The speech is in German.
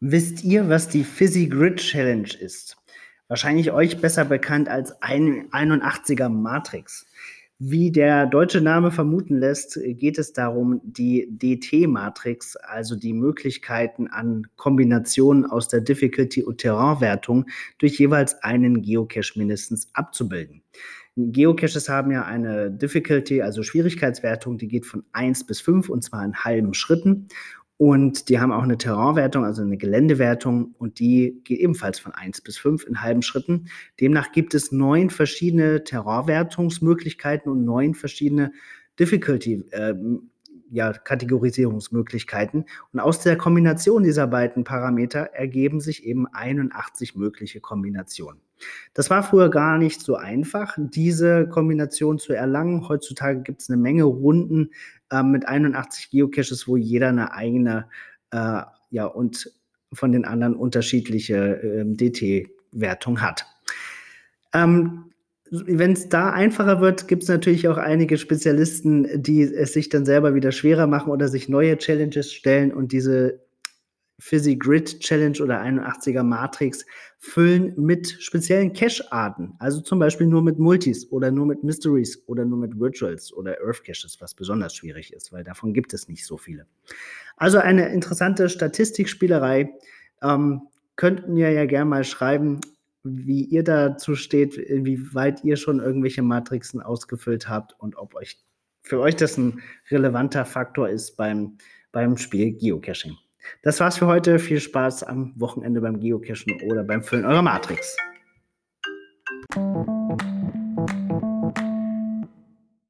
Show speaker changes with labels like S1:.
S1: Wisst ihr, was die Fizzy Grid Challenge ist? Wahrscheinlich euch besser bekannt als 81er Matrix. Wie der deutsche Name vermuten lässt, geht es darum, die DT-Matrix, also die Möglichkeiten an Kombinationen aus der Difficulty- und Terrainwertung durch jeweils einen Geocache mindestens abzubilden. Geocaches haben ja eine Difficulty, also Schwierigkeitswertung, die geht von 1 bis 5 und zwar in halben Schritten. Und die haben auch eine Terrainwertung, also eine Geländewertung, und die geht ebenfalls von 1 bis 5 in halben Schritten. Demnach gibt es neun verschiedene Terrainwertungsmöglichkeiten und neun verschiedene Difficulty, äh, ja, Kategorisierungsmöglichkeiten. Und aus der Kombination dieser beiden Parameter ergeben sich eben 81 mögliche Kombinationen. Das war früher gar nicht so einfach, diese Kombination zu erlangen. Heutzutage gibt es eine Menge Runden äh, mit 81 Geocaches, wo jeder eine eigene äh, ja, und von den anderen unterschiedliche äh, DT-Wertung hat. Ähm, wenn es da einfacher wird, gibt es natürlich auch einige Spezialisten, die es sich dann selber wieder schwerer machen oder sich neue Challenges stellen und diese Fizzy Grid Challenge oder 81er Matrix füllen mit speziellen Cache-Arten. Also zum Beispiel nur mit Multis oder nur mit Mysteries oder nur mit Virtuals oder Earth Caches, was besonders schwierig ist, weil davon gibt es nicht so viele. Also eine interessante Statistikspielerei. Ähm, könnten mir ja gerne mal schreiben, wie ihr dazu steht, inwieweit ihr schon irgendwelche Matrixen ausgefüllt habt und ob euch für euch das ein relevanter Faktor ist beim, beim Spiel Geocaching. Das war's für heute. Viel Spaß am Wochenende beim Geocachen oder beim Füllen eurer Matrix.